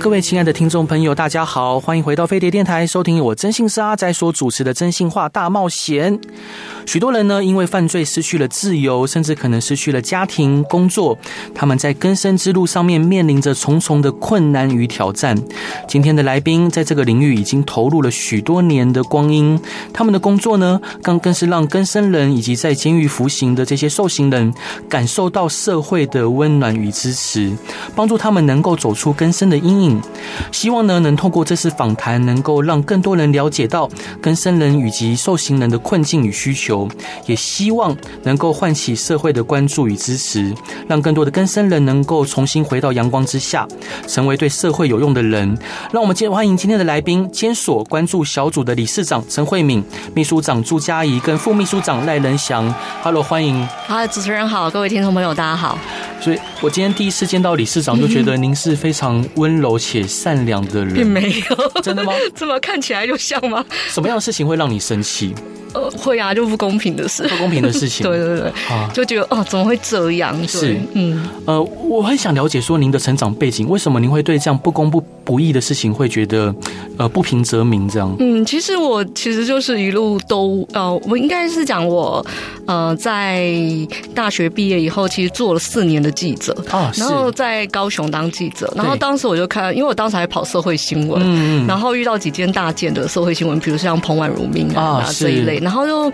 各位亲爱的听众朋友，大家好，欢迎回到飞碟电台，收听我真心是阿宅所主持的《真心话大冒险》。许多人呢，因为犯罪失去了自由，甚至可能失去了家庭、工作。他们在更生之路上面面临着重重的困难与挑战。今天的来宾在这个领域已经投入了许多年的光阴。他们的工作呢，更更是让更生人以及在监狱服刑的这些受刑人感受到社会的温暖与支持，帮助他们能够走出更生的阴影。希望呢，能透过这次访谈，能够让更多人了解到更生人以及受刑人的困境与需求。也希望能够唤起社会的关注与支持，让更多的更生人能够重新回到阳光之下，成为对社会有用的人。让我们接欢迎今天的来宾，监所关注小组的理事长陈慧敏、秘书长朱佳怡跟副秘书长赖仁祥。Hello，欢迎。好，主持人好，各位听众朋友，大家好。所以我今天第一次见到理事长，就觉得您是非常温柔且善良的人。并没有，真的吗？这么看起来就像吗？什么样的事情会让你生气？呃，会啊，就不公平的事，不公平的事情，对对对，啊，就觉得哦，怎么会这样？是，嗯，呃，我很想了解说您的成长背景，为什么您会对这样不公不不义的事情会觉得呃不平则鸣这样？嗯，其实我其实就是一路都呃，我应该是讲我呃在大学毕业以后，其实做了四年的记者啊，然后在高雄当记者，然后当时我就看，因为我当时还跑社会新闻，嗯，然后遇到几件大件的社会新闻，比如像彭婉如命案啊这一类。然后就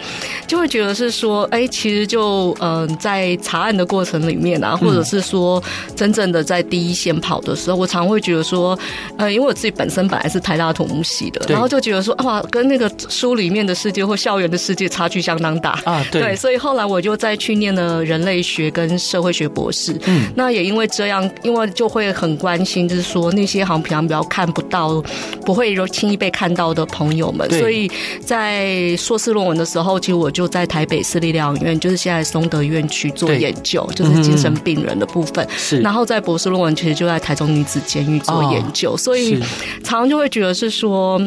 就会觉得是说，哎，其实就嗯、呃，在查案的过程里面啊，或者是说真正的在第一线跑的时候，我常会觉得说，呃，因为我自己本身本来是台大土木系的，然后就觉得说，哇，跟那个书里面的世界或校园的世界差距相当大。啊，对，对，所以后来我就再去念了人类学跟社会学博士，嗯，那也因为这样，因为就会很关心，就是说那些好像平常比较看不到、不会轻易被看到的朋友们，所以在硕士。论文的时候，其实我就在台北市立疗养院，就是现在松德院区做研究，就是精神病人的部分。是，然后在博士论文其实就在台中女子监狱做研究，哦、所以常常就会觉得是说，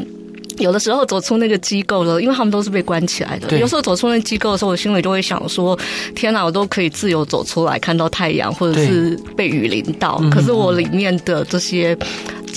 有的时候走出那个机构了，因为他们都是被关起来的。有时候走出那机构的时候，我心里就会想说：天哪，我都可以自由走出来，看到太阳，或者是被雨淋到。可是我里面的这些。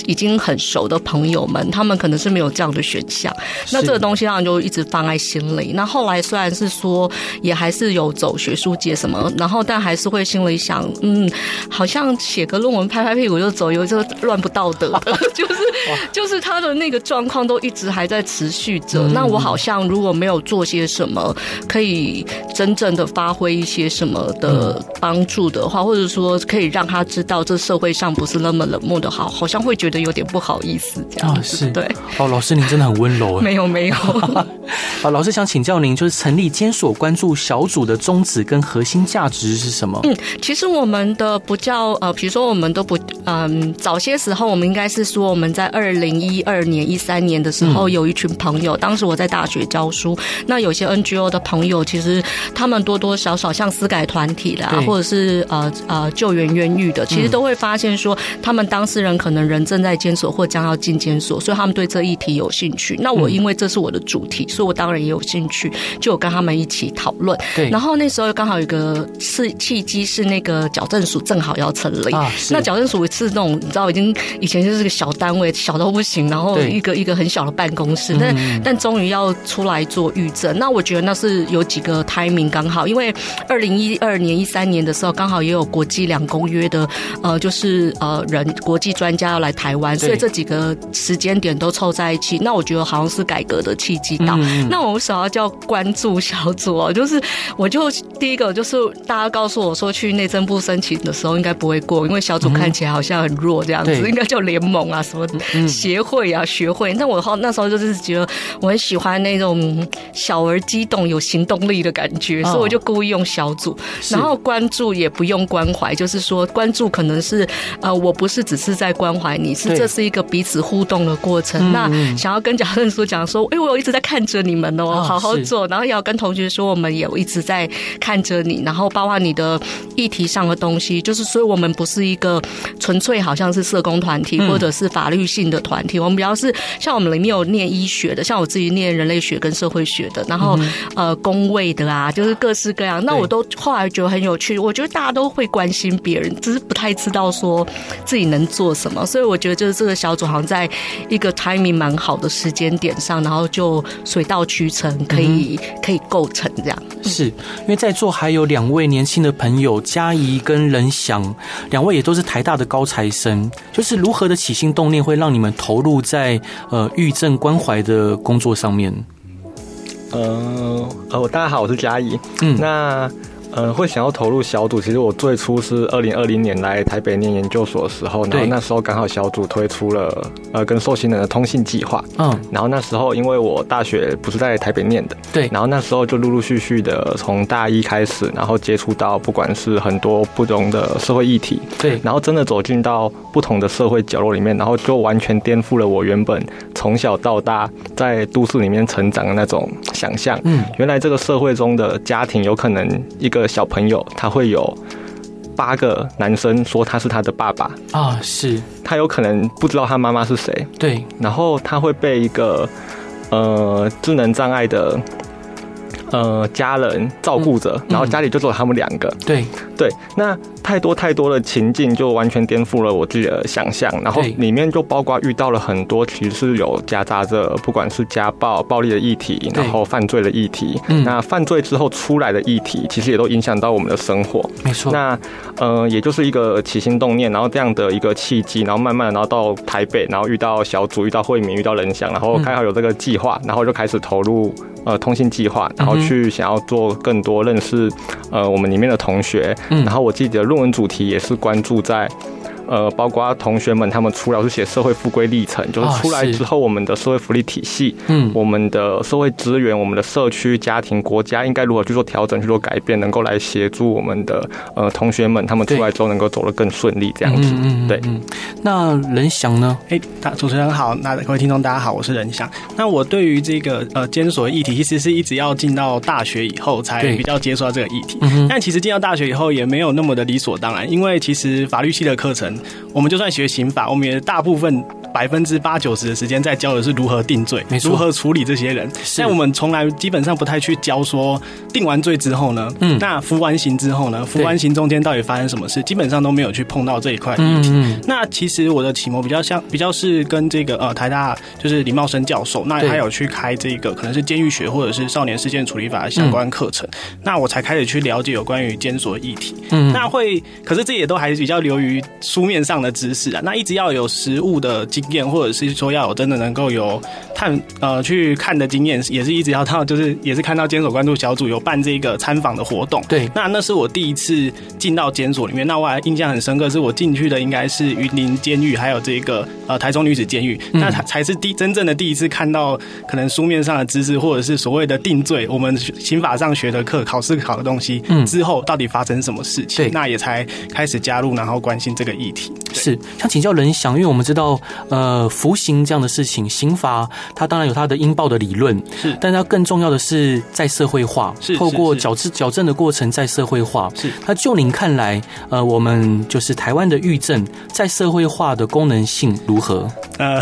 已经很熟的朋友们，他们可能是没有这样的选项。那这个东西当然就一直放在心里。那后来虽然是说，也还是有走学术界什么，然后但还是会心里想，嗯，好像写个论文拍拍屁股就走，有这乱不道德的，就是 就是他的那个状况都一直还在持续着。那我好像如果没有做些什么，可以真正的发挥一些什么的帮助的话，或者说可以让他知道这社会上不是那么冷漠的好，好像会觉得。觉得有点不好意思，这样子、哦、是对。哦，老师您真的很温柔。没有没有。啊，老师想请教您，就是成立监所关注小组的宗旨跟核心价值是什么？嗯，其实我们的不叫呃，比如说我们都不嗯，早些时候我们应该是说我们在二零一二年、一三年的时候有一群朋友，嗯、当时我在大学教书，那有些 NGO 的朋友，其实他们多多少少像私改团体啦，或者是呃呃救援冤狱的，其实都会发现说，他们当事人可能人正。在监所或将要进监所，所以他们对这议题有兴趣。那我因为这是我的主题，所以我当然也有兴趣，就有跟他们一起讨论。对，然后那时候刚好有个是契机，是那个矫正署正好要成立。啊，那矫正署是那种你知道，已经以前就是个小单位，小到不行，然后一个一个很小的办公室。但但终于要出来做预证，那我觉得那是有几个 timing 刚好，因为二零一二年、一三年的时候，刚好也有国际两公约的呃，就是呃人国际专家要来台。湾，所以这几个时间点都凑在一起，那我觉得好像是改革的契机到。嗯、那我为什么要叫关注小组哦？就是我就第一个就是大家告诉我说，去内政部申请的时候应该不会过，因为小组看起来好像很弱这样子，嗯、应该叫联盟啊什么协会啊学会。那我好那时候就是觉得我很喜欢那种小而激动、有行动力的感觉，所以我就故意用小组。然后关注也不用关怀，就是说关注可能是呃，我不是只是在关怀你。你，是这是一个彼此互动的过程。那想要跟矫正署讲说，哎，我有一直在看着你们哦，好好做。然后也要跟同学说，我们也有一直在看着你。然后包括你的议题上的东西，就是所以我们不是一个纯粹好像是社工团体或者是法律性的团体，我们比较是像我们里面有念医学的，像我自己念人类学跟社会学的，然后呃工位的啊，就是各式各样。那我都后来觉得很有趣，我觉得大家都会关心别人，只是不太知道说自己能做什么。所以我觉得就是这个小组好像在一个 timing 蛮好的时间点上，然后就水到渠成，可以可以构成这样。是因为在座还有两位年轻的朋友佳怡跟任翔，两位也都是台大的高材生，就是如何的起心动念会让你们投入在呃郁症关怀的工作上面？呃呃，大家好，我是佳怡。嗯，那。呃，会想要投入小组，其实我最初是二零二零年来台北念研究所的时候，然后那时候刚好小组推出了呃跟受刑人的通信计划，嗯，然后那时候因为我大学不是在台北念的，对，然后那时候就陆陆续续的从大一开始，然后接触到不管是很多不同的社会议题，对，然后真的走进到不同的社会角落里面，然后就完全颠覆了我原本从小到大在都市里面成长的那种想象，嗯，原来这个社会中的家庭有可能一个。小朋友他会有八个男生说他是他的爸爸。啊，是。他有可能不知道他妈妈是谁，对，然后他会被一个呃智能障碍的呃家人照顾着，然后家里就只有他们两个，对对，那。太多太多的情境就完全颠覆了我自己的想象，然后里面就包括遇到了很多其实是有夹杂着不管是家暴、暴力的议题，然后犯罪的议题。那犯罪之后出来的议题，其实也都影响到我们的生活。没错。那呃，也就是一个起心动念，然后这样的一个契机，然后慢慢的，然后到台北，然后遇到小组，遇到慧敏，遇到仁翔，然后刚好有这个计划，然后就开始投入呃通信计划，然后去想要做更多认识呃我们里面的同学。然后我自己的。论文主题也是关注在。呃，包括同学们他们出来是写社会复归历程，就是出来之后我们的社会福利体系，嗯，我们的社会资源，我们的社区、家庭、国家应该如何去做调整、去做改变，能够来协助我们的呃同学们，他们出来之后能够走得更顺利，这样子。嗯对。那任翔呢？哎，大主持人好，那各位听众大家好，我是任翔。那我对于这个呃监所的议题，其实是一直要进到大学以后才比较接触到这个议题。但其实进到大学以后也没有那么的理所当然，因为其实法律系的课程。我们就算学刑法，我们也大部分百分之八九十的时间在教的是如何定罪，如何处理这些人。但我们从来基本上不太去教说定完罪之后呢，嗯，那服完刑之后呢，服完刑中间到底发生什么事，基本上都没有去碰到这一块议题。那其实我的启蒙比较像，比较是跟这个呃台大就是李茂生教授，那他有去开这个可能是监狱学或者是少年事件处理法的相关课程，那我才开始去了解有关于监所的议题。嗯，那会，可是这也都还是比较流于书面上的知识啊，那一直要有实物的经验，或者是说要有真的能够有探呃去看的经验，也是一直要到，就是也是看到监所关注小组有办这个参访的活动。对，那那是我第一次进到监所里面，那我还印象很深刻，是我进去的应该是云林监狱，还有这个呃台中女子监狱，嗯、那才才是第真正的第一次看到可能书面上的知识，或者是所谓的定罪，我们刑法上学的课考试考的东西，嗯，之后到底发生什么事情，对，那也才开始加入，然后关心这个议题。是，想请教仁翔，因为我们知道，呃，服刑这样的事情，刑罚它当然有它的应报的理论，是，但它更重要的是在社会化，是，透过矫治矫正的过程在社会化，是。那就您看来，呃，我们就是台湾的狱政在社会化的功能性如何？呃，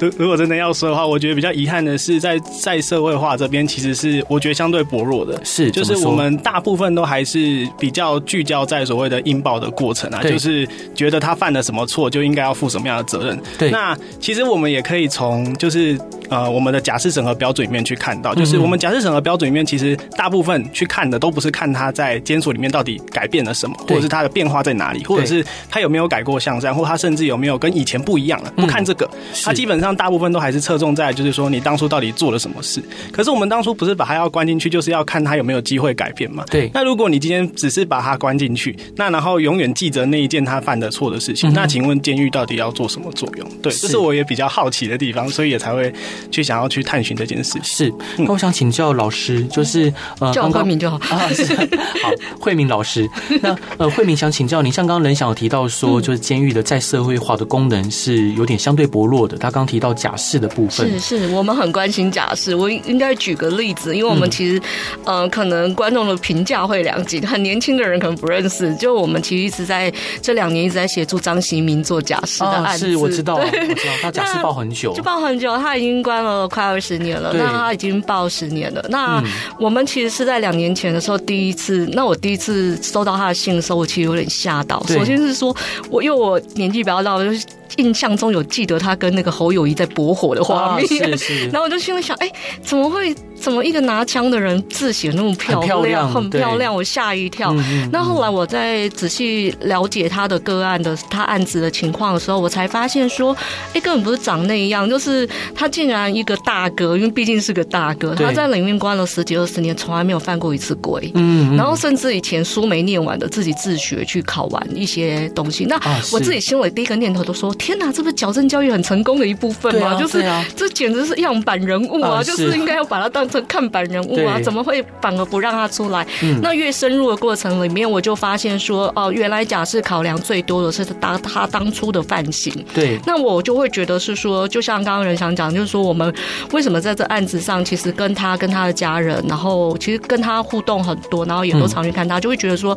如如果真的要说的话，我觉得比较遗憾的是在，在在社会化这边，其实是我觉得相对薄弱的，是，就是我们大部分都还是比较聚焦在所谓的应报的过程啊，就是觉得他犯了什么错就应该要负什么样的责任。对，那其实我们也可以从就是。呃，我们的假释审核标准里面去看到，就是我们假释审核标准里面，其实大部分去看的都不是看他在监所里面到底改变了什么，或者是他的变化在哪里，或者是他有没有改过向善，或他甚至有没有跟以前不一样了。不看这个，他基本上大部分都还是侧重在就是说你当初到底做了什么事。可是我们当初不是把他要关进去，就是要看他有没有机会改变嘛？对。那如果你今天只是把他关进去，那然后永远记着那一件他犯的错的事情，那请问监狱到底要做什么作用？对，这是我也比较好奇的地方，所以也才会去想要去探寻这件事情。是，那我想请教老师，就是呃，叫慧敏就好啊，是好，慧敏老师。那呃，慧敏想请教您，像刚刚仁祥有提到说，就是监狱的再社会化的功能是有点相对薄弱的。他刚提到假释的部分，是是，我们很关心假释。我应该举个例子，因为我们其实呃，可能观众的评价会两极，很年轻的人可能不认识。就我们其实一直在这两年一直在协助张锡民做假释的案子，是，我知道，我知道，他假释报很久，就报很久，他已经关了快二十年了。那他已经报十年了。那我们其实是在两年前的时候第一次，那我第一次收到他的信的时候，我其实有点吓到。首先是说我因为我年纪比较大，就是。印象中有记得他跟那个侯友谊在驳火的画面，是是。然后我就心里想，哎，怎么会？怎么一个拿枪的人字写那么漂亮，很漂亮，很漂亮，我吓一跳。那后来我在仔细了解他的个案的他案子的情况的时候，我才发现说，哎，根本不是长那样，就是他竟然一个大哥，因为毕竟是个大哥，他在里面关了十几二十年，从来没有犯过一次规。嗯，然后甚至以前书没念完的，自己自学去考完一些东西。那我自己心里第一个念头都说。天哪，这不是矫正教育很成功的一部分吗？啊、就是、啊、这简直是样板人物啊！呃、就是应该要把它当成看板人物啊！怎么会反而不让他出来？嗯、那越深入的过程里面，我就发现说，哦，原来假释考量最多的是他他当初的犯行。对，那我就会觉得是说，就像刚刚人想讲，就是说我们为什么在这案子上，其实跟他跟他的家人，然后其实跟他互动很多，然后也都常去看他，嗯、就会觉得说，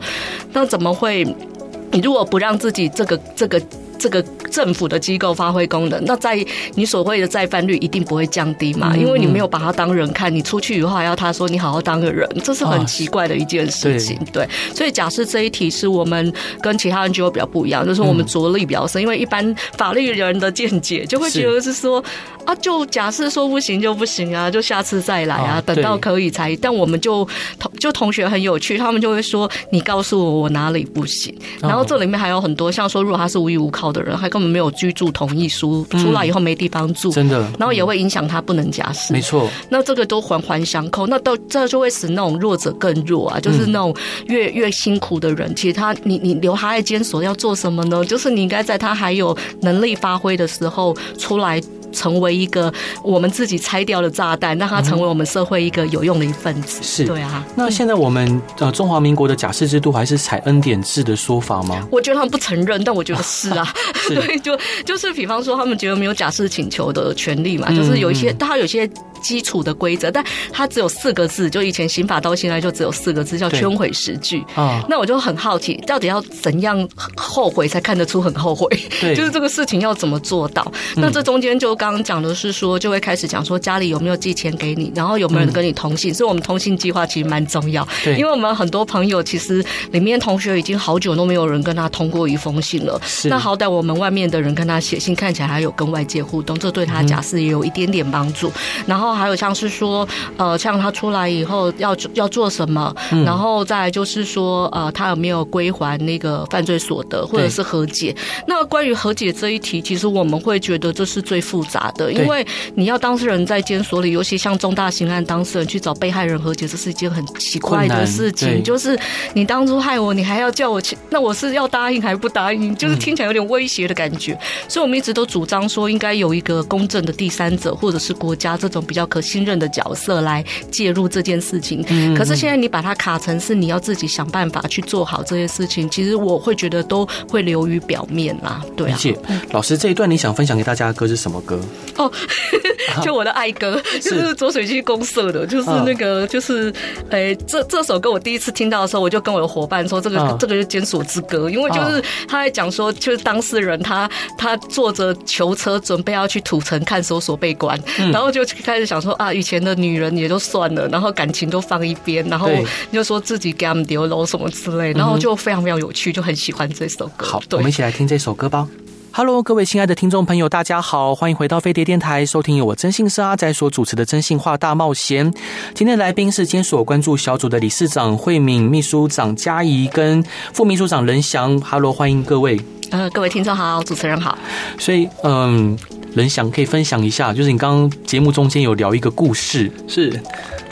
那怎么会？你如果不让自己这个这个。这个政府的机构发挥功能，那在你所谓的再犯率一定不会降低嘛？因为你没有把他当人看，你出去以后还要他说你好好当个人，这是很奇怪的一件事情。对，所以假设这一题是我们跟其他人就比较不一样，就是我们着力比较深，因为一般法律人的见解就会觉得是说啊，就假设说不行就不行啊，就下次再来啊，等到可以才。但我们就同就同学很有趣，他们就会说你告诉我我哪里不行，然后这里面还有很多像说如果他是无依无靠。的人还根本没有居住同意书，出来以后没地方住，真的，然后也会影响他不能假释，没错。那这个都环环相扣，那到这就会使那种弱者更弱啊，就是那种越越辛苦的人，其实他你你留他在监所要做什么呢？就是你应该在他还有能力发挥的时候出来。成为一个我们自己拆掉的炸弹，让他成为我们社会一个有用的一份子。是，对啊。那现在我们呃中华民国的假释制度还是采恩典制的说法吗？我觉得他们不承认，但我觉得是啊。是 对，就就是比方说，他们觉得没有假释请求的权利嘛，就是有一些，他有些。基础的规则，但它只有四个字，就以前刑法到现在就只有四个字，叫圈毁时句。啊，那我就很好奇，到底要怎样后悔才看得出很后悔？对，就是这个事情要怎么做到？那这中间就刚刚讲的是说，就会开始讲说家里有没有寄钱给你，然后有没有人跟你通信。所以我们通信计划其实蛮重要，对，因为我们很多朋友其实里面同学已经好久都没有人跟他通过一封信了。是，那好歹我们外面的人跟他写信，看起来还有跟外界互动，这对他假释也有一点点帮助。然后。还有像是说，呃，像他出来以后要要做什么，嗯、然后再来就是说，呃，他有没有归还那个犯罪所得，或者是和解？那关于和解这一题，其实我们会觉得这是最复杂的，因为你要当事人在监所里，尤其像重大刑案当事人去找被害人和解，这是一件很奇怪的事情。就是你当初害我，你还要叫我去，那我是要答应还是不答应？就是听起来有点威胁的感觉。嗯、所以我们一直都主张说，应该有一个公正的第三者，或者是国家这种比较。可信任的角色来介入这件事情，可是现在你把它卡成是你要自己想办法去做好这些事情，其实我会觉得都会流于表面啦。对啊，谢谢老师，这一段你想分享给大家的歌是什么歌？哦，就我的爱歌，就是左水溪公社的，就是那个，就是诶，这这首歌我第一次听到的时候，我就跟我的伙伴说，这个这个是监所之歌，因为就是他在讲说，就是当事人他他坐着囚车准备要去土城看守所被关，然后就开始想。想说啊，以前的女人也就算了，然后感情都放一边，然后就说自己给他们丢楼什么之类，然后就非常非常有趣，就很喜欢这首歌。好，对我们一起来听这首歌吧。Hello，各位亲爱的听众朋友，大家好，欢迎回到飞碟电台，收听由我征信社阿仔所主持的《真心话大冒险》。今天来宾是监所关注小组的理事长慧敏、秘书长嘉怡跟副秘书长任翔。Hello，欢迎各位。呃，各位听众好，主持人好。所以，嗯。仁祥可以分享一下，就是你刚刚节目中间有聊一个故事，是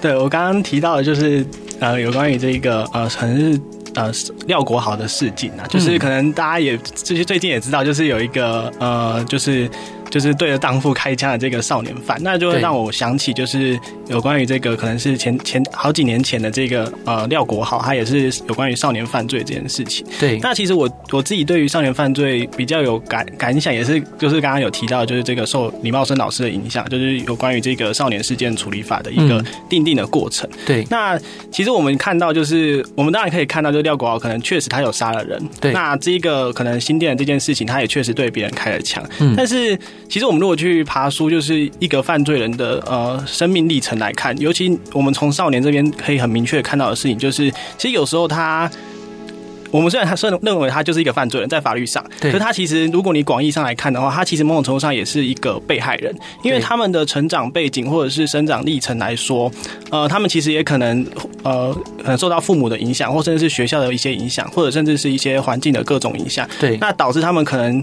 对我刚刚提到的，就是呃，有关于这个呃，可能是呃廖国豪的事情啊，就是可能大家也就是最近也知道，就是有一个呃，就是就是对着荡妇开枪的这个少年犯，那就会让我想起就是有关于这个可能是前前好几年前的这个呃廖国豪，他也是有关于少年犯罪这件事情。对，那其实我我自己对于少年犯罪比较有感感想，也是就是刚刚有提到，就是这个受李茂生老师的影响，就是有关于这个少年事件处理法的一个定定的过程。嗯、对，那其实我们看到就是我们当然可以看到，就是廖国豪可能确实他有杀了人。对，那这个可能新店的这件事情，他也确实对别人开了枪。嗯，但是其实我们如果去爬书，就是一个犯罪人的呃生命历程来看，尤其我们从少年这边可以很明确看到的事情，就是其实有时候他。我们虽然他认认为他就是一个犯罪人，在法律上，可是他其实如果你广义上来看的话，他其实某种程度上也是一个被害人，因为他们的成长背景或者是生长历程来说，呃，他们其实也可能呃，可能受到父母的影响，或甚至是学校的一些影响，或者甚至是一些环境的各种影响，对，那导致他们可能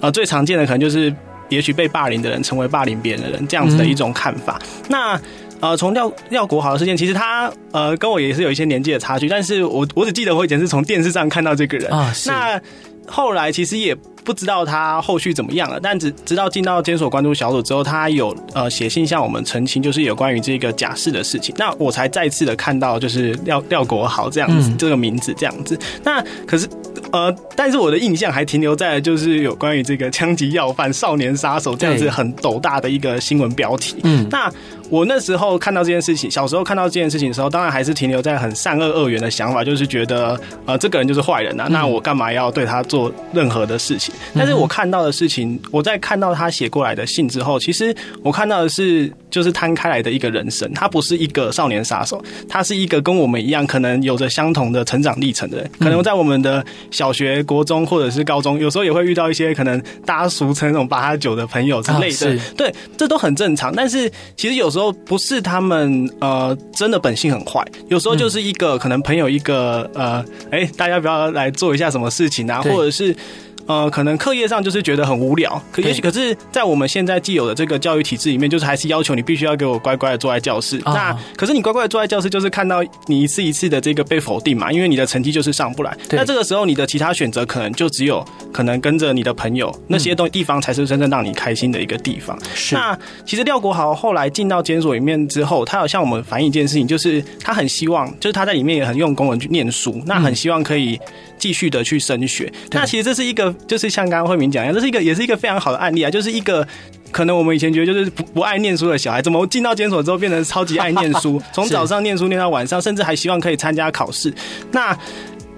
呃最常见的可能就是也许被霸凌的人成为霸凌别人的人这样子的一种看法，嗯、那。呃，从廖廖国豪的事件，其实他呃跟我也是有一些年纪的差距，但是我我只记得我以前是从电视上看到这个人啊，那后来其实也不知道他后续怎么样了，但只直到进到监所关注小组之后，他有呃写信向我们澄清，就是有关于这个假释的事情，那我才再次的看到就是廖廖国豪这样子、嗯、这个名字这样子，那可是。呃，但是我的印象还停留在就是有关于这个枪击要犯、少年杀手这样子很斗大的一个新闻标题。嗯，那我那时候看到这件事情，小时候看到这件事情的时候，当然还是停留在很善恶二元的想法，就是觉得呃这个人就是坏人啊，那我干嘛要对他做任何的事情？但是我看到的事情，我在看到他写过来的信之后，其实我看到的是就是摊开来的一个人生，他不是一个少年杀手，他是一个跟我们一样可能有着相同的成长历程的人，可能在我们的。小学、国中或者是高中，有时候也会遇到一些可能大家俗称那种八加九的朋友之类的，对，这都很正常。但是其实有时候不是他们呃真的本性很坏，有时候就是一个可能朋友一个呃，哎，大家不要来做一下什么事情啊，或者是。呃，可能课业上就是觉得很无聊，可也许可是，在我们现在既有的这个教育体制里面，就是还是要求你必须要给我乖乖的坐在教室。哦、那可是你乖乖的坐在教室，就是看到你一次一次的这个被否定嘛，因为你的成绩就是上不来。那这个时候，你的其他选择可能就只有可能跟着你的朋友那些东地方才是真正让你开心的一个地方。是。那其实廖国豪后来进到监所里面之后，他有向我们反映一件事情，就是他很希望，就是他在里面也很用功的去念书，那很希望可以。继续的去升学，那其实这是一个，就是像刚刚慧敏讲一样，这是一个，也是一个非常好的案例啊，就是一个可能我们以前觉得就是不不爱念书的小孩，怎么进到监所之后变成超级爱念书，从早上念书念到晚上，甚至还希望可以参加考试，那。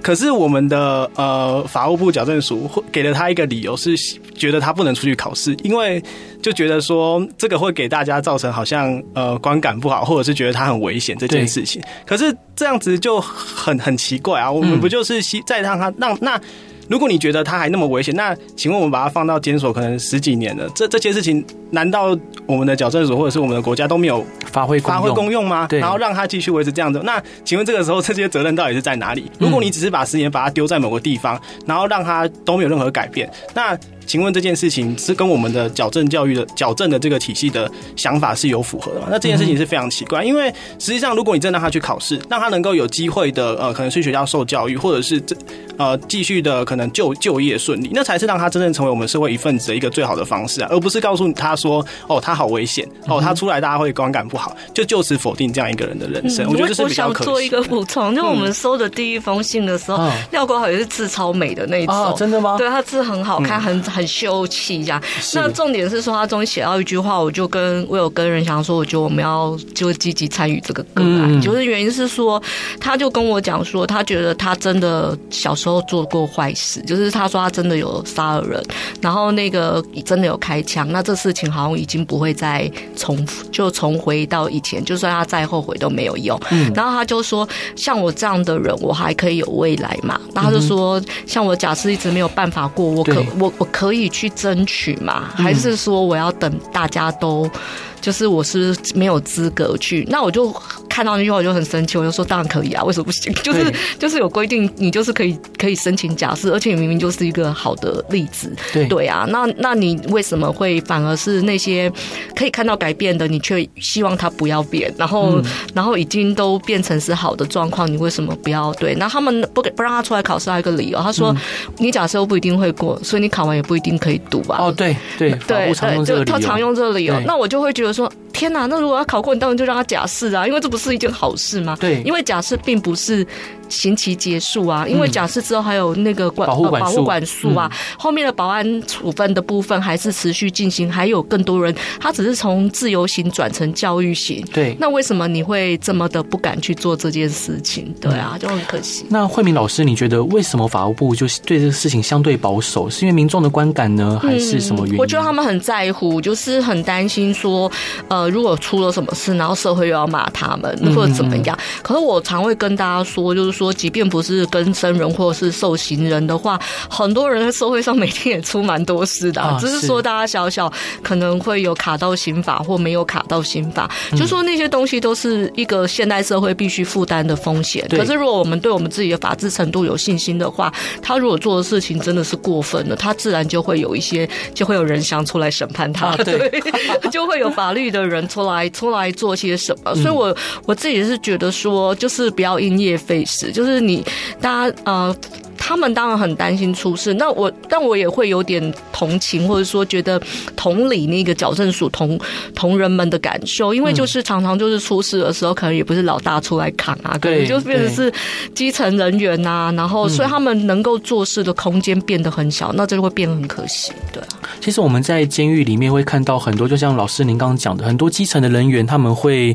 可是我们的呃法务部矫正署会给了他一个理由，是觉得他不能出去考试，因为就觉得说这个会给大家造成好像呃观感不好，或者是觉得他很危险这件事情。可是这样子就很很奇怪啊！我们不就是希再让他让那。如果你觉得它还那么危险，那请问我们把它放到监所可能十几年了，这这些事情难道我们的矫正所或者是我们的国家都没有发挥发挥功用吗？对，然后让它继续维持这样子，那请问这个时候这些责任到底是在哪里？如果你只是把十年把它丢在某个地方，然后让它都没有任何改变，那。请问这件事情是跟我们的矫正教育的矫正的这个体系的想法是有符合的吗？那这件事情是非常奇怪，因为实际上如果你真的让他去考试，让他能够有机会的呃，可能去学校受教育，或者是这呃继续的可能就就业顺利，那才是让他真正成为我们社会一份子的一个最好的方式啊，而不是告诉他说哦他好危险哦他出来大家会观感不好，就就此否定这样一个人的人生。嗯、我觉得这是比较可惜。我想做一个补充，就我们收的第一封信的时候，嗯、廖国豪也是字超美的那一种，哦、真的吗？对，他字很好看，很很秀气。这样，那重点是说他终于写到一句话，我就跟我有跟人想说，我觉得我们要就积极参与这个个案，就是原因是说，他就跟我讲说，他觉得他真的小时候做过坏事，就是他说他真的有杀了人，然后那个真的有开枪，那这事情好像已经不会再重复就重回到以前，就算他再后悔都没有用。然后他就说，像我这样的人，我还可以有未来嘛？那他就说，像我假设一直没有办法过，我可我我可可以去争。取嘛，还是说我要等大家都，就是我是没有资格去？那我就。看到那句话我就很生气，我就说当然可以啊，为什么不行？就是就是有规定，你就是可以可以申请假释，而且你明明就是一个好的例子。对对啊，那那你为什么会反而是那些可以看到改变的，你却希望他不要变？然后、嗯、然后已经都变成是好的状况，你为什么不要？对，那他们不给不让他出来考试，还有一个理由，他说、嗯、你假设不一定会过，所以你考完也不一定可以读吧？哦，对对对对，就他常用这个理由，那我就会觉得说。天哪，那如果要考过，你当然就让他假释啊，因为这不是一件好事吗？对，因为假释并不是刑期结束啊，因为假释之后还有那个管、保护管束、保护管束啊，后面的保安处分的部分还是持续进行，还有更多人，他只是从自由行转成教育型。对，那为什么你会这么的不敢去做这件事情？对啊，就很可惜。那慧敏老师，你觉得为什么法务部就是对这个事情相对保守？是因为民众的观感呢，还是什么原因？我觉得他们很在乎，就是很担心说，呃，如果出了什么事，然后社会又要骂他们，或者怎么样。可是我常会跟大家说，就是说，即便不是跟生人或者是受刑人的话，很多人在社会上每天也出蛮多事的，只是说大家小小可能会有卡到刑法或没有卡到刑法，就说那些东西都是一个现代社会必须负担的风险。可是如果我们对我们自己的法治程度有信心的话，他如果做的事情真的是过分了，他自然就会有一些，就会有人想出来审判他，对，就会有法律的人出来出来做些什么。所以我我自己是觉得说，就是不要因噎废食，就是你大家呃。他们当然很担心出事，那我但我也会有点同情，或者说觉得同理那个矫正署同同仁们的感受，因为就是常常就是出事的时候，可能也不是老大出来扛啊，可能就变成是基层人员呐，然后所以他们能够做事的空间变得很小，那这就会变得很可惜。对啊，其实我们在监狱里面会看到很多，就像老师您刚刚讲的，很多基层的人员他们会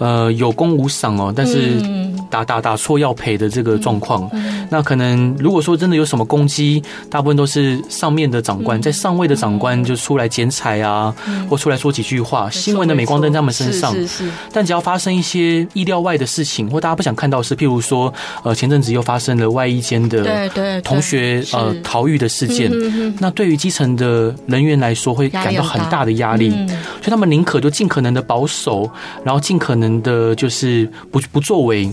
呃有功无赏哦，但是打打打错要赔的这个状况，那可能。如果说真的有什么攻击，大部分都是上面的长官，在上位的长官就出来剪彩啊，或出来说几句话，新闻的镁光灯在他们身上。是是。但只要发生一些意料外的事情，或大家不想看到的事，譬如说，呃，前阵子又发生了外衣间的同学呃逃狱的事件，那对于基层的人员来说，会感到很大的压力，所以他们宁可就尽可能的保守，然后尽可能的就是不不作为，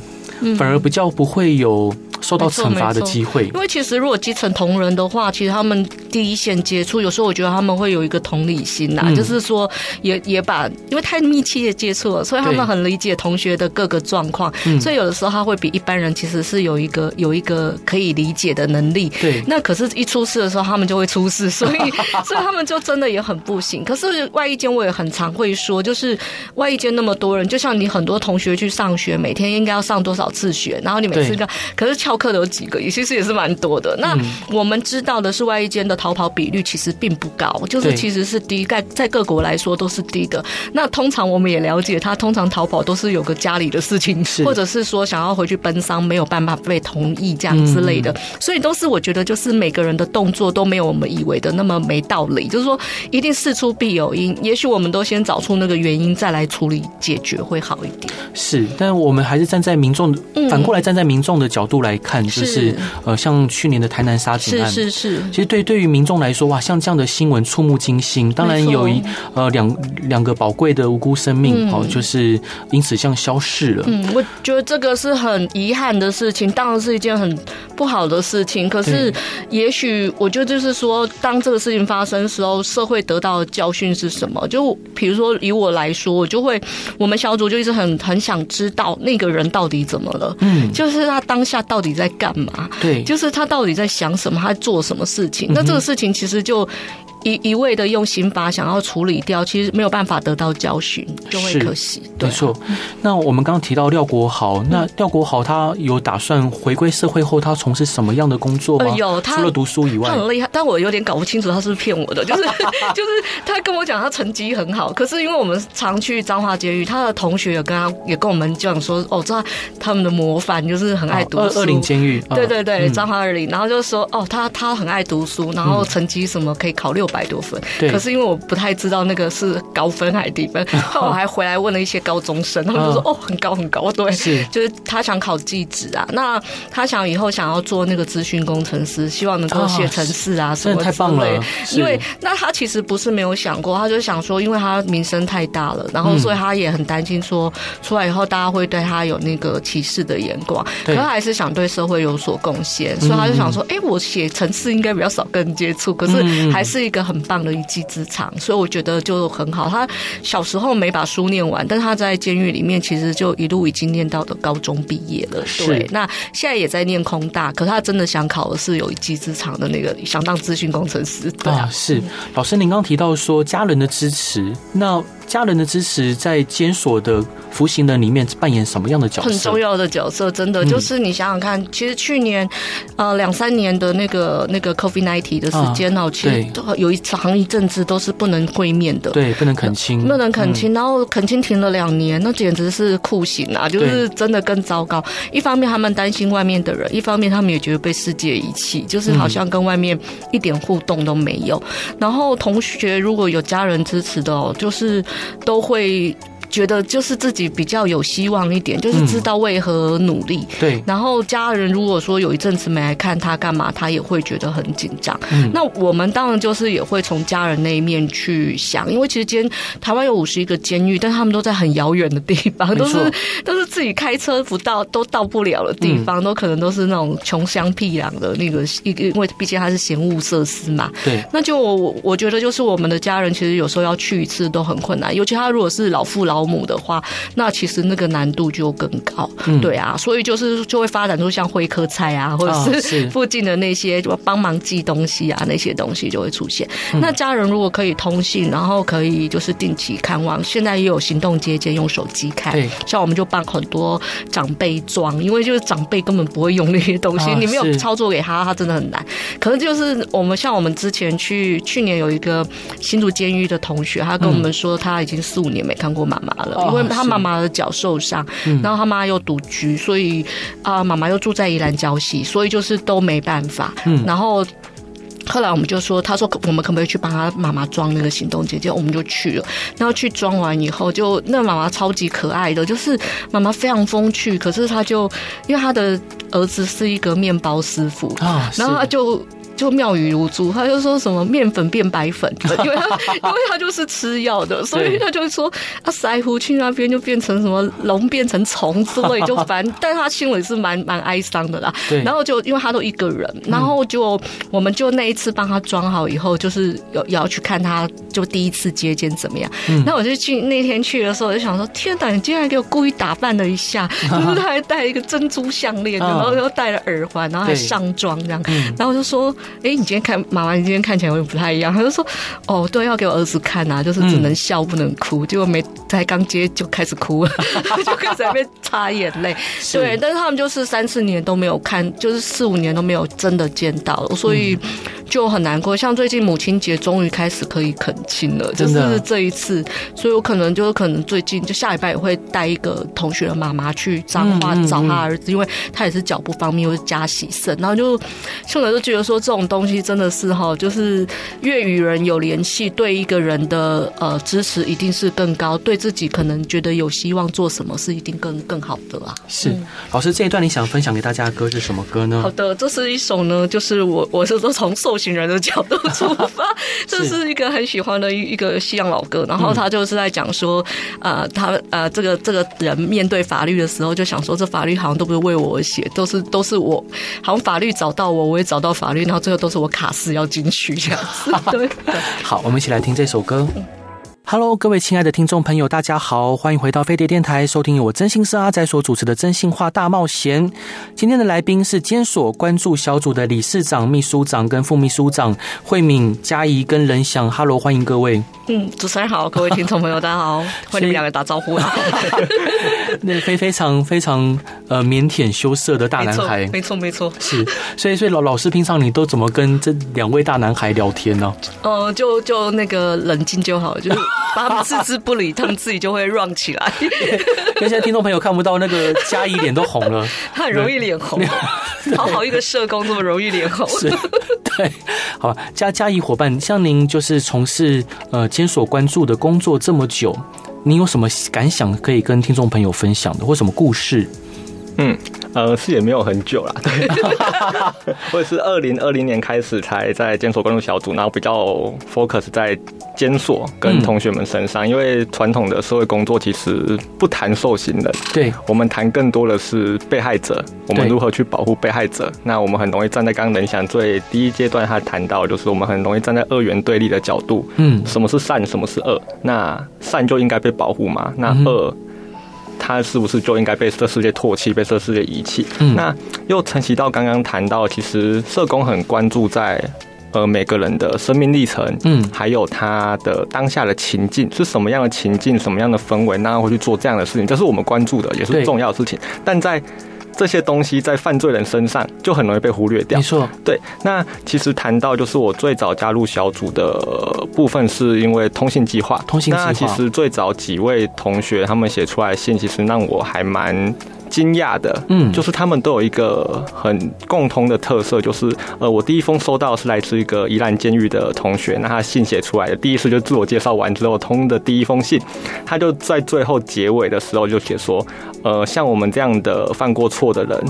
反而不叫不会有。受到惩罚的机会，因为其实如果基层同仁的话，其实他们第一线接触，有时候我觉得他们会有一个同理心呐，就是说也也把，因为太密切的接触了，所以他们很理解同学的各个状况，所以有的时候他会比一般人其实是有一个有一个可以理解的能力。对，那可是，一出事的时候，他们就会出事，所以 所以他们就真的也很不行。可是外一间我也很常会说，就是外一间那么多人，就像你很多同学去上学，每天应该要上多少次学，然后你每次个，可是翘课的有几个，也其实也是蛮多的。那我们知道的是，外一间的逃跑比率其实并不高，就是其实是低，在在各国来说都是低的。那通常我们也了解，他通常逃跑都是有个家里的事情，或者是说想要回去奔丧，没有办法被同意这样之类的。所以都是我觉得，就是每个人的动作都没有我们以为的那么没道理。就是说，一定事出必有因，也许我们都先找出那个原因，再来处理解决会好一点。是，但我们还是站在民众，反过来站在民众的角度来看。就是呃，像去年的台南杀警案，是是是。其实对对于民众来说，哇，像这样的新闻触目惊心。当然有一呃两两个宝贵的无辜生命哦，就是因此像消逝了。嗯，我觉得这个是很遗憾的事情，当然是一件很不好的事情。可是也许我觉得就是说，当这个事情发生的时候，社会得到的教训是什么？就比如说以我来说，我就会我们小组就一直很很想知道那个人到底怎么了。嗯，就是他当下到底在干嘛？对，就是他到底在想什么？他在做什么事情？那这个事情其实就。一一味的用刑法想要处理掉，其实没有办法得到教训，就会可惜。没错。那我们刚刚提到廖国豪，那廖国豪他有打算回归社会后，他从事什么样的工作吗？有，他除了读书以外，他很厉害，但我有点搞不清楚他是不是骗我的。就是 就是他跟我讲他成绩很好，可是因为我们常去彰化监狱，他的同学有跟他也跟我们讲说，哦，知道他们的模范就是很爱读书。二零监狱，对对对，彰化二零，然后就说哦，他他很爱读书，然后成绩什么可以考六。百多分。可是因为我不太知道那个是高分还是低分，后来我还回来问了一些高中生，他们就说哦，很高很高。对，是，就是他想考技职啊，那他想以后想要做那个资讯工程师，希望能够写程式啊什么的。太棒了。因为那他其实不是没有想过，他就想说，因为他名声太大了，然后所以他也很担心说出来以后大家会对他有那个歧视的眼光，可他还是想对社会有所贡献，所以他就想说，哎，我写程式应该比较少跟人接触，可是还是一个很棒的一技之长，所以我觉得就很好。他小时候没把书念完，但是他在监狱里面其实就一路已经念到的高中毕业了。对，那现在也在念空大，可是他真的想考的是有一技之长的那个，想当资讯工程师。对啊，是老师，您刚提到说家人的支持，那。家人的支持在监所的服刑人里面扮演什么样的角色？很重要的角色，真的就是你想想看，其实去年呃两三年的那个那个 COVID-19 的时间哦，其实都有一长一阵子都是不能会面的，对，不能恳亲，不能恳亲，然后恳亲停了两年，那简直是酷刑啊！就是真的更糟糕。一方面他们担心外面的人，一方面他们也觉得被世界遗弃，就是好像跟外面一点互动都没有。然后同学如果有家人支持的哦，就是。都会。觉得就是自己比较有希望一点，就是知道为何努力。对。然后家人如果说有一阵子没来看他干嘛，他也会觉得很紧张。嗯。那我们当然就是也会从家人那一面去想，因为其实今天台湾有五十一个监狱，但他们都在很遥远的地方，都是都是自己开车不到都到不了的地方，都可能都是那种穷乡僻壤的那个一个，因为毕竟它是嫌恶设施嘛。对。那就我我觉得就是我们的家人其实有时候要去一次都很困难，尤其他如果是老父老。保姆的话，那其实那个难度就更高，嗯、对啊，所以就是就会发展出像会客菜啊，或者是 附近的那些就帮忙寄东西啊，那些东西就会出现。嗯、那家人如果可以通信，然后可以就是定期看望，现在也有行动接见，用手机看。对，像我们就帮很多长辈装，因为就是长辈根本不会用那些东西，哦、你没有操作给他，他真的很难。可能就是我们像我们之前去去年有一个新竹监狱的同学，他跟我们说他已经四五年没看过妈妈。了，因为他妈妈的脚受伤，然后他妈又独居，所以啊，妈妈又住在宜兰礁溪，所以就是都没办法。然后后来我们就说，他说我们可不可以去帮他妈妈装那个行动姐姐？我们就去了。然后去装完以后，就那妈妈超级可爱的，就是妈妈非常风趣，可是她就因为她的儿子是一个面包师傅啊，然后他就。就妙语如珠，他就说什么面粉变白粉，因为他因为他就是吃药的，所以他就说啊，腮胡去那边就变成什么龙变成虫之类，就反正，但他心里是蛮蛮哀伤的啦。然后就因为他都一个人，然后就我们就那一次帮他装好以后，就是有也要去看他，就第一次接见怎么样。嗯，那我就去那天去的时候，我就想说，天哪，你竟然给我故意打扮了一下，就是他还戴了一个珍珠项链，然后又戴了耳环，然后还上妆这样，然后我就说。哎，你今天看妈妈，你今天看起来有点不太一样。他就说：“哦，对，要给我儿子看啊，就是只能笑不能哭。嗯”结果没才刚接就开始哭了，就开始在那边擦眼泪。对，但是他们就是三四年都没有看，就是四五年都没有真的见到，所以就很难过。像最近母亲节终于开始可以恳亲了，就是这一次，所以我可能就是可能最近就下礼拜也会带一个同学的妈妈去彰化找他儿子，因为他也是脚不方便，又是加喜肾，然后就现在就觉得说这种。东西真的是哈，就是越与人有联系，对一个人的呃支持一定是更高，对自己可能觉得有希望做什么是一定更更好的啊。是老师这一段你想分享给大家的歌是什么歌呢？好的，这是一首呢，就是我我是说从受刑人的角度出发，这是一个很喜欢的一一个西洋老歌，然后他就是在讲说，呃，他呃这个这个人面对法律的时候，就想说这法律好像都不是为我而写，都是都是我，好像法律找到我，我也找到法律，然后最后。都是我卡司要进去这样子，对。好，我们一起来听这首歌。Hello，各位亲爱的听众朋友，大家好，欢迎回到飞碟电台，收听由我真心社阿仔所主持的《真心话大冒险》。今天的来宾是监所关注小组的理事长、秘书长跟副秘书长慧敏、佳怡跟仁翔。Hello，欢迎各位。嗯，主持人好，各位听众朋友，大家好，欢迎你们两个打招呼啊。那非非常非常呃腼腆羞涩的大男孩，没错没错，是。所以所以老老师平常你都怎么跟这两位大男孩聊天呢？呃，就就那个冷静就好，就是。把他们置之不理，他们自己就会 run 起来。因为现在听众朋友看不到那个嘉怡脸都红了，他很容易脸红，好好一个社工这么容易脸红。是对，好吧，嘉嘉义伙伴，像您就是从事呃监所关注的工作这么久，您有什么感想可以跟听众朋友分享的，或什么故事？嗯。呃，是也没有很久啦，对，我也是二零二零年开始才在监所关注小组，然后比较 focus 在监所跟同学们身上，嗯、因为传统的社会工作其实不谈受刑人，对，我们谈更多的是被害者，我们如何去保护被害者。那我们很容易站在刚刚人想最第一阶段，他谈到就是我们很容易站在二元对立的角度，嗯，什么是善，什么是恶？那善就应该被保护吗？那恶？嗯他是不是就应该被这世界唾弃，被这世界遗弃？嗯，那又承袭到刚刚谈到，其实社工很关注在呃每个人的生命历程，嗯，还有他的当下的情境是什么样的情境，什么样的氛围，那会去做这样的事情，这是我们关注的，也是重要的事情。但在这些东西在犯罪人身上就很容易被忽略掉。没错，对。那其实谈到就是我最早加入小组的部分，是因为通信计划。通信计划。那其实最早几位同学他们写出来信，其实让我还蛮。惊讶的，嗯，就是他们都有一个很共通的特色，就是呃，我第一封收到是来自一个宜兰监狱的同学，那他信写出来的第一次就自我介绍完之后通的第一封信，他就在最后结尾的时候就写说，呃，像我们这样的犯过错的人，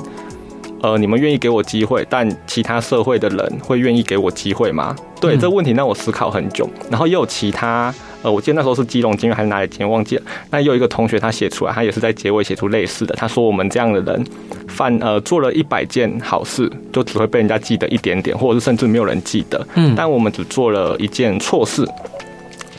呃，你们愿意给我机会，但其他社会的人会愿意给我机会吗？对，这个问题让我思考很久，然后也有其他。呃，我记得那时候是基隆金还是哪里金忘记了。那有一个同学他写出来，他也是在结尾写出类似的。他说我们这样的人犯呃做了一百件好事，就只会被人家记得一点点，或者是甚至没有人记得。嗯，但我们只做了一件错事。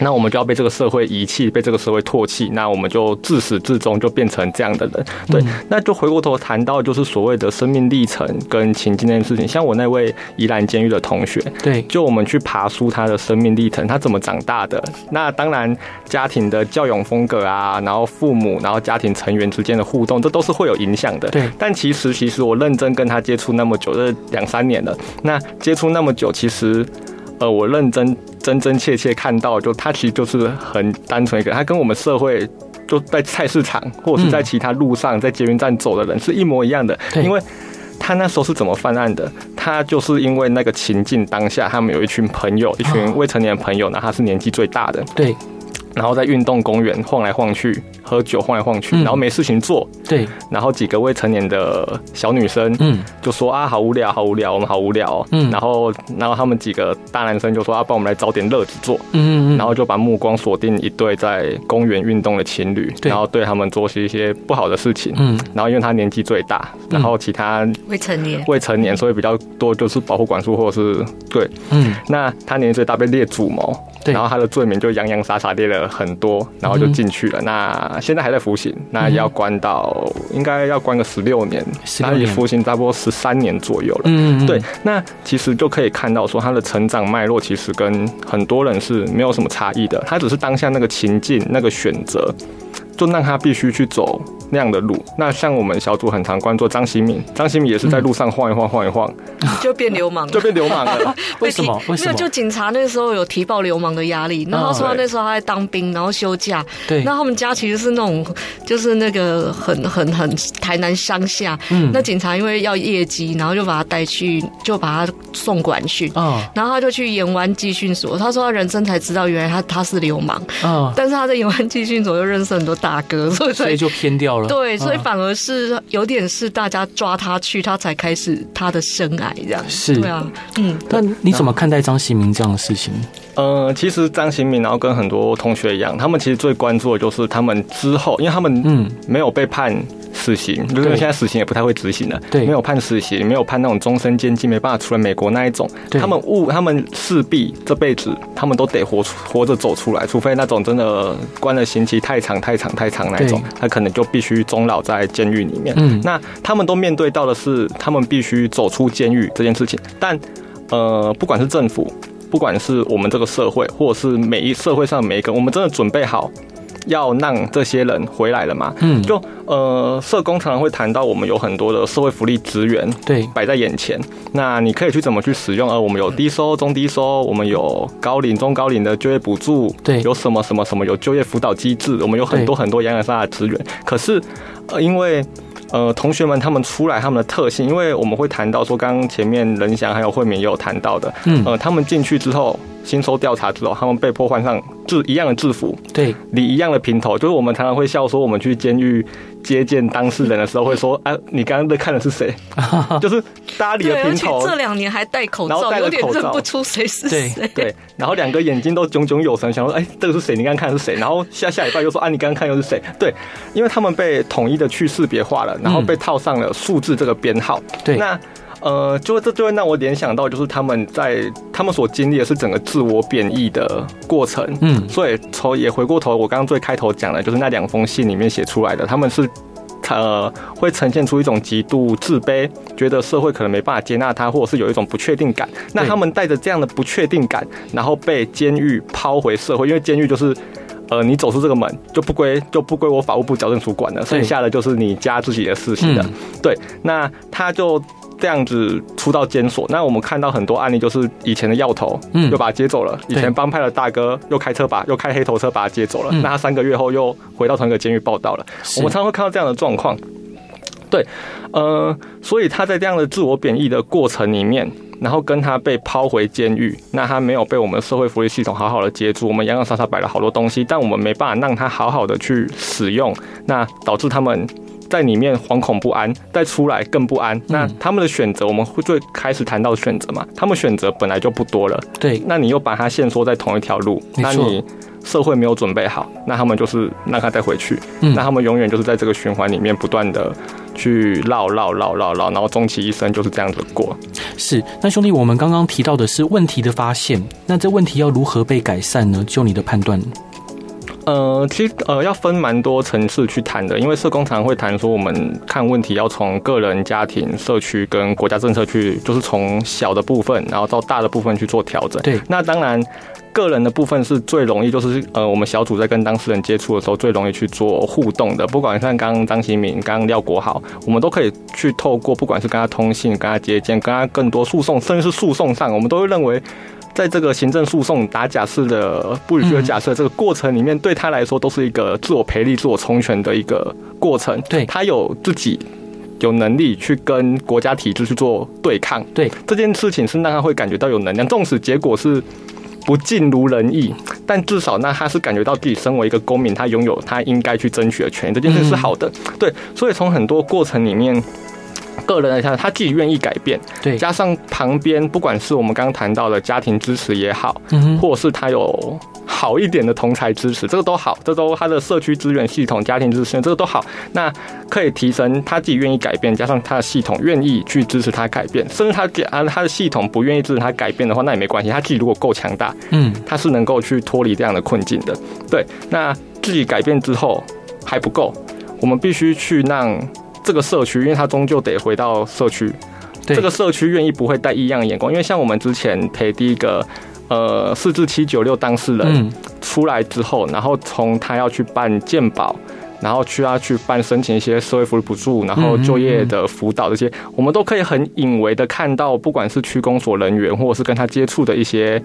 那我们就要被这个社会遗弃，被这个社会唾弃，那我们就自始至终就变成这样的人。对，那就回过头谈到就是所谓的生命历程跟情境那件事情。像我那位宜兰监狱的同学，对，就我们去爬书他的生命历程，他怎么长大的？那当然家庭的教养风格啊，然后父母，然后家庭成员之间的互动，这都是会有影响的。对，但其实其实我认真跟他接触那么久，这两三年了。那接触那么久，其实。呃，我认真真真切切看到，就他其实就是很单纯一个，他跟我们社会就在菜市场或者是在其他路上，在捷运站走的人是一模一样的。因为他那时候是怎么犯案的？他就是因为那个情境当下，他们有一群朋友，一群未成年朋友，那他是年纪最大的。对。然后在运动公园晃来晃去，喝酒晃来晃去，然后没事情做。对。然后几个未成年的小女生，嗯，就说啊，好无聊，好无聊，我们好无聊。嗯。然后，然后他们几个大男生就说啊，帮我们来找点乐子做。嗯嗯。然后就把目光锁定一对在公园运动的情侣，然后对他们做些一些不好的事情。嗯。然后因为他年纪最大，然后其他未成年，未成年，所以比较多就是保护管束或者是对。嗯。那他年纪最大，被列主谋。对，然后他的罪名就洋洋洒洒列了很多，然后就进去了。嗯、那现在还在服刑，那要关到、嗯、应该要关个十六年，那也服刑差不多十三年左右了。嗯，对。那其实就可以看到说他的成长脉络其实跟很多人是没有什么差异的，他只是当下那个情境那个选择，就让他必须去走。那样的路，那像我们小组很常关注张新敏，张新敏也是在路上晃一晃，晃一晃，就变流氓了，就变流氓了。为什么？为什么？就警察那时候有提报流氓的压力，然后说那时候他在当兵，然后休假。对。那他们家其实是那种，就是那个很很很台南乡下。嗯。那警察因为要业绩，然后就把他带去，就把他送管训。哦。然后他就去盐湾集训所，他说他人生才知道原来他他是流氓。哦。但是他在盐湾集训所又认识很多大哥，所以所以就偏掉了。对，所以反而是有点是大家抓他去，他才开始他的生涯这样。是，对啊，嗯。那你怎么看待张新民这样的事情？呃，其实张新民，然后跟很多同学一样，他们其实最关注的就是他们之后，因为他们嗯没有被判死刑，就是现在死刑也不太会执行了，对，没有判死刑，没有判那种终身监禁，没办法出来美国那一种，他们误，他们势必这辈子他们都得活出活着走出来，除非那种真的关了刑期太长太长太长那一种，他可能就必须终老在监狱里面。嗯，那他们都面对到的是他们必须走出监狱这件事情，但呃，不管是政府。不管是我们这个社会，或者是每一社会上每一个，我们真的准备好要让这些人回来了嘛？嗯，就呃，社工常常会谈到，我们有很多的社会福利资源，对，摆在眼前。那你可以去怎么去使用？而我们有低收、中低收，我们有高龄、中高龄的就业补助，对，有什么什么什么，有就业辅导机制，我们有很多很多洋洋洒洒的资源。可是，呃，因为呃，同学们他们出来他们的特性，因为我们会谈到说，刚刚前面任翔还有慧敏也有谈到的，嗯，呃，他们进去之后，新收调查之后，他们被迫换上制一样的制服，对，理一样的平头，就是我们常常会笑说，我们去监狱接见当事人的时候，会说，哎、啊，你刚刚在看的是谁？就是大家理的平头，这两年还戴口罩，然后戴口罩，认不出谁是谁，对，对，然后两个眼睛都炯炯有神，想说，哎，这个是谁？你刚刚看的是谁？然后下下礼拜又说，啊，你刚刚看又是谁？对，因为他们被统一的去识别化了，然后被套上了数字这个编号，对，那。呃，就这就会让我联想到，就是他们在他们所经历的是整个自我贬义的过程。嗯，所以从也回过头，我刚刚最开头讲的，就是那两封信里面写出来的，他们是呃会呈现出一种极度自卑，觉得社会可能没办法接纳他，或者是有一种不确定感。那他们带着这样的不确定感，然后被监狱抛回社会，因为监狱就是呃你走出这个门就不归就不归我法务部矫正署管了，剩下的就是你家自己的事情了。对，那他就。这样子出到监所，那我们看到很多案例，就是以前的要头，嗯，又把他接走了。以前帮派的大哥又开车把又开黑头车把他接走了。那他三个月后又回到同一个监狱报道了。我们常常会看到这样的状况。对，呃，所以他在这样的自我贬义的过程里面，然后跟他被抛回监狱，那他没有被我们社会福利系统好好的接住，我们洋洋洒洒摆了好多东西，但我们没办法让他好好的去使用，那导致他们。在里面惶恐不安，再出来更不安。那他们的选择，我们会最开始谈到选择嘛？他们选择本来就不多了。对，那你又把它限缩在同一条路，那你社会没有准备好，那他们就是让他再回去。嗯，那他们永远就是在这个循环里面不断的去绕绕绕绕绕，然后终其一生就是这样子过。是，那兄弟，我们刚刚提到的是问题的发现，那这问题要如何被改善呢？就你的判断。呃，其实呃要分蛮多层次去谈的，因为社工常会谈说，我们看问题要从个人、家庭、社区跟国家政策去，就是从小的部分，然后到大的部分去做调整。对，那当然个人的部分是最容易，就是呃我们小组在跟当事人接触的时候最容易去做互动的。不管像刚刚张新民、刚刚廖国豪，我们都可以去透过不管是跟他通信、跟他接见、跟他更多诉讼，甚至是诉讼上，我们都会认为。在这个行政诉讼打假释的不予的假设这个过程里面，对他来说都是一个自我培力、自我充权的一个过程。对，他有自己有能力去跟国家体制去做对抗。对，这件事情是让他会感觉到有能量，纵使结果是不尽如人意，但至少那他是感觉到自己身为一个公民，他拥有他应该去争取的权利。这件事是好的。对，所以从很多过程里面。个人来讲，他自己愿意改变，对，加上旁边不管是我们刚刚谈到的家庭支持也好，嗯，或者是他有好一点的同才支持，这个都好，这都他的社区资源系统、家庭支持这个都好，那可以提升他自己愿意改变，加上他的系统愿意去支持他改变，甚至他啊他的系统不愿意支持他改变的话，那也没关系，他自己如果够强大，嗯，他是能够去脱离这样的困境的。对，那自己改变之后还不够，我们必须去让。这个社区，因为他终究得回到社区，这个社区愿意不会带异样的眼光，因为像我们之前陪第一个呃四至七九六当事人出来之后，然后从他要去办健保，然后去要去办申请一些社会福利补助，然后就业的辅导这些，我们都可以很隐微的看到，不管是区公所人员，或者是跟他接触的一些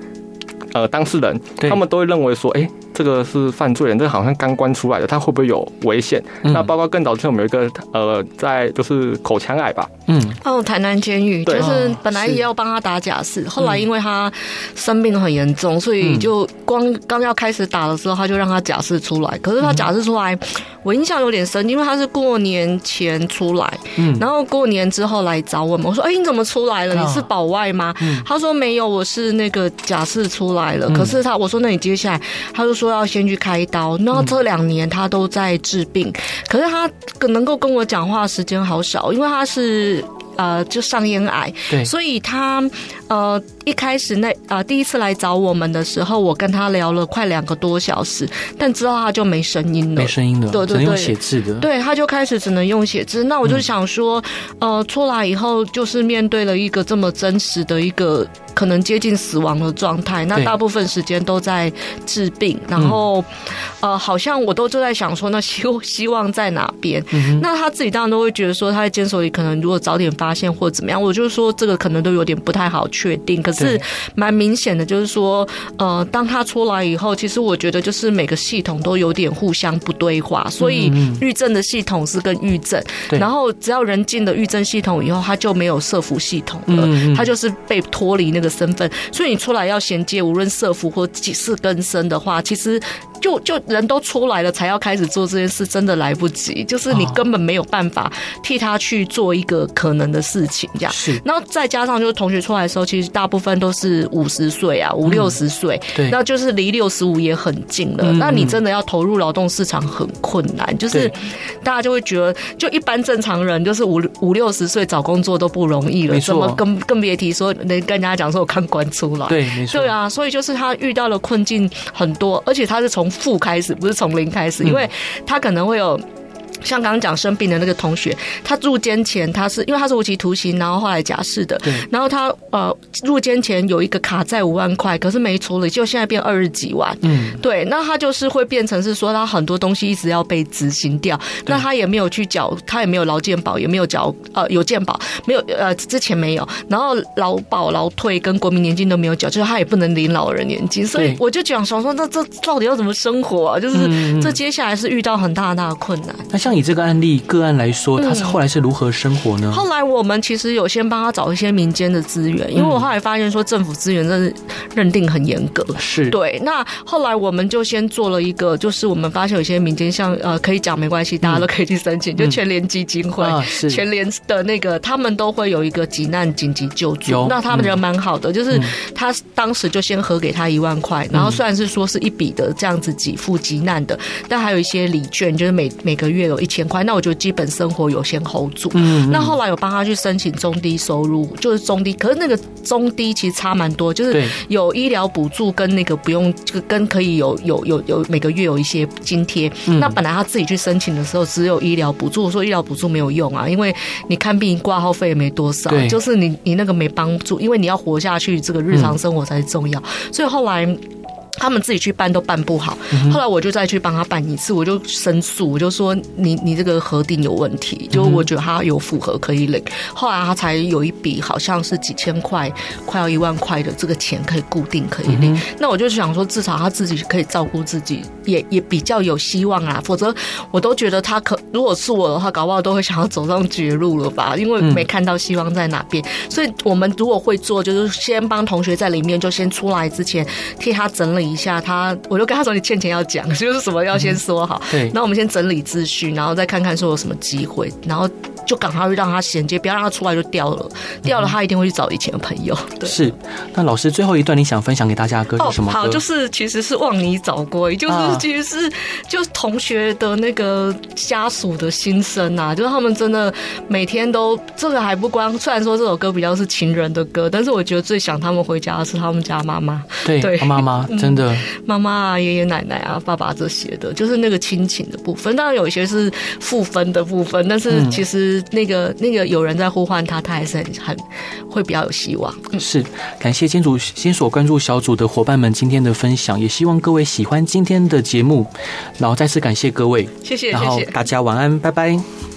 呃当事人，他们都会认为说，哎。这个是犯罪人，这个好像刚关出来的，他会不会有危险？嗯、那包括更早之前，我们有一个呃，在就是口腔癌吧，嗯，哦，台南监狱就是本来也要帮他打假释，后来因为他生病很严重，所以就光刚要开始打的时候，他就让他假释出来。可是他假释出来，我印象有点深，因为他是过年前出来，嗯，然后过年之后来找我们，我说：“哎，你怎么出来了？你是保外吗？”嗯、他说：“没有，我是那个假释出来了。”可是他我说：“那你接下来？”他就说。说要先去开刀，那这两年他都在治病，可是他能够跟我讲话时间好少，因为他是呃就上咽癌，对，所以他呃一开始那呃第一次来找我们的时候，我跟他聊了快两个多小时，但之后他就没声音了，没声音了，对对对，用写字的，对，他就开始只能用写字。那我就想说，呃，出来以后就是面对了一个这么真实的一个。可能接近死亡的状态，那大部分时间都在治病，然后，呃，好像我都就在想说，那希 希望在哪边？嗯、那他自己当然都会觉得说，他在监所里可能如果早点发现或怎么样，我就说这个可能都有点不太好确定。可是蛮明显的，就是说，呃，当他出来以后，其实我觉得就是每个系统都有点互相不对话，所以郁症的系统是跟郁症，然后只要人进了郁症系统以后，他就没有社福系统了，他就是被脱离那个的身份，所以你出来要衔接，无论社福或几世更生的话，其实。就就人都出来了，才要开始做这件事，真的来不及。就是你根本没有办法替他去做一个可能的事情，这样。是。然后再加上就是同学出来的时候，其实大部分都是五十岁啊，五六十岁。对。那就是离六十五也很近了。那你真的要投入劳动市场很困难，就是大家就会觉得，就一般正常人就是五五六十岁找工作都不容易了，怎么更更别提说能跟人家讲说我看官出来。对，没错。对啊，所以就是他遇到了困境很多，而且他是从负开始，不是从零开始，因为他可能会有。像刚刚讲生病的那个同学，他入监前他是因为他是无期徒刑，然后后来假释的，对，然后他呃入监前有一个卡债五万块，可是没处理，就现在变二十几万，嗯，对，那他就是会变成是说他很多东西一直要被执行掉，那他也没有去缴，他也没有劳健保，也没有缴呃有健保，没有呃之前没有，然后劳保劳退跟国民年金都没有缴，就是他也不能领老人年金，所以我就讲想说，那这到底要怎么生活啊？就是这接下来是遇到很大很大的困难。那像。以这个案例个案来说，他是后来是如何生活呢？后来我们其实有先帮他找一些民间的资源，因为我后来发现说政府资源真的认定很严格，是对。那后来我们就先做了一个，就是我们发现有些民间像呃可以讲没关系，大家都可以去申请，就全联基金会、全联的那个，他们都会有一个急难紧急救助。那他们人蛮好的，就是他当时就先核给他一万块，然后虽然是说是一笔的这样子给付急难的，但还有一些礼券，就是每每个月有。一千块，那我就基本生活有先 hold 住。嗯，那后来有帮他去申请中低收入，就是中低，可是那个中低其实差蛮多，就是有医疗补助跟那个不用，就跟可以有有有有每个月有一些津贴。嗯，那本来他自己去申请的时候只有医疗补助，我说医疗补助没有用啊，因为你看病挂号费也没多少，就是你你那个没帮助，因为你要活下去，这个日常生活才是重要。所以后来。他们自己去办都办不好，后来我就再去帮他办一次，我就申诉，我就说你你这个核定有问题，就我觉得他有符合可以领，后来他才有一笔好像是几千块，快要一万块的这个钱可以固定可以领。那我就想说，至少他自己可以照顾自己，也也比较有希望啊。否则我都觉得他可如果是我的话，搞不好都会想要走上绝路了吧，因为没看到希望在哪边。所以我们如果会做，就是先帮同学在里面就先出来之前替他整理。一下他，我就跟他说：“你欠钱要讲，就是什么要先说好。嗯”对，那我们先整理秩序，然后再看看说有什么机会，然后就赶快让他衔接，不要让他出来就掉了。掉了，他一定会去找以前的朋友。对，是。那老师最后一段你想分享给大家的歌是什么歌？好，就是其实是望你早归，就是其实是就是同学的那个家属的心声啊，就是他们真的每天都这个还不光，虽然说这首歌比较是情人的歌，但是我觉得最想他们回家的是他们家妈妈。对，对，妈妈真 的。妈妈啊，爷爷奶奶啊，爸爸这些的，就是那个亲情的部分。当然有一些是负分的部分，但是其实那个那个有人在呼唤他，他还是很很会比较有希望。是，感谢金主金所关注小组的伙伴们今天的分享，也希望各位喜欢今天的节目。然后再次感谢各位，谢谢，然后大家晚安，拜拜。